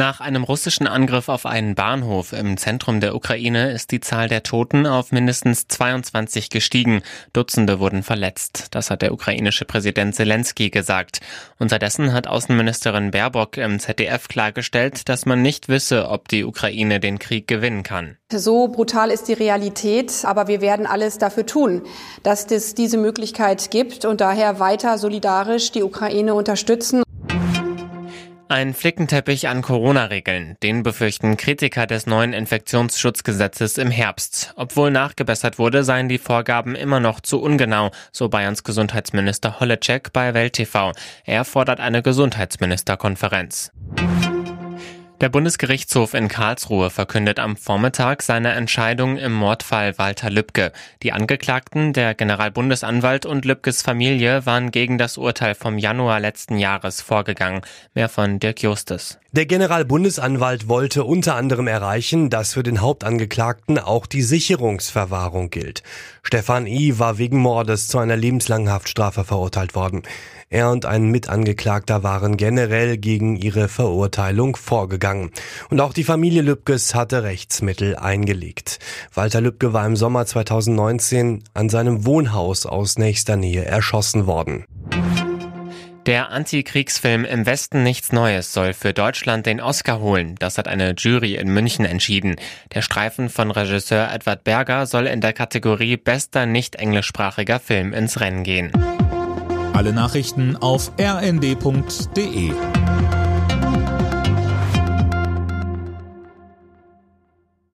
Nach einem russischen Angriff auf einen Bahnhof im Zentrum der Ukraine ist die Zahl der Toten auf mindestens 22 gestiegen. Dutzende wurden verletzt. Das hat der ukrainische Präsident Zelensky gesagt. Unterdessen hat Außenministerin Baerbock im ZDF klargestellt, dass man nicht wisse, ob die Ukraine den Krieg gewinnen kann. So brutal ist die Realität, aber wir werden alles dafür tun, dass es diese Möglichkeit gibt und daher weiter solidarisch die Ukraine unterstützen. Ein Flickenteppich an Corona-Regeln, den befürchten Kritiker des neuen Infektionsschutzgesetzes im Herbst. Obwohl nachgebessert wurde, seien die Vorgaben immer noch zu ungenau, so Bayerns Gesundheitsminister Holleczek bei Welt TV. Er fordert eine Gesundheitsministerkonferenz. Der Bundesgerichtshof in Karlsruhe verkündet am Vormittag seine Entscheidung im Mordfall Walter Lübcke. Die Angeklagten, der Generalbundesanwalt und Lübkes Familie, waren gegen das Urteil vom Januar letzten Jahres vorgegangen. Mehr von Dirk Justus. Der Generalbundesanwalt wollte unter anderem erreichen, dass für den Hauptangeklagten auch die Sicherungsverwahrung gilt. Stefan I. war wegen Mordes zu einer lebenslangen Haftstrafe verurteilt worden. Er und ein Mitangeklagter waren generell gegen ihre Verurteilung vorgegangen. Und auch die Familie Lübkes hatte Rechtsmittel eingelegt. Walter Lübke war im Sommer 2019 an seinem Wohnhaus aus nächster Nähe erschossen worden. Der Antikriegsfilm Im Westen nichts Neues soll für Deutschland den Oscar holen. Das hat eine Jury in München entschieden. Der Streifen von Regisseur Edward Berger soll in der Kategorie bester nicht englischsprachiger Film ins Rennen gehen. Alle Nachrichten auf rnd.de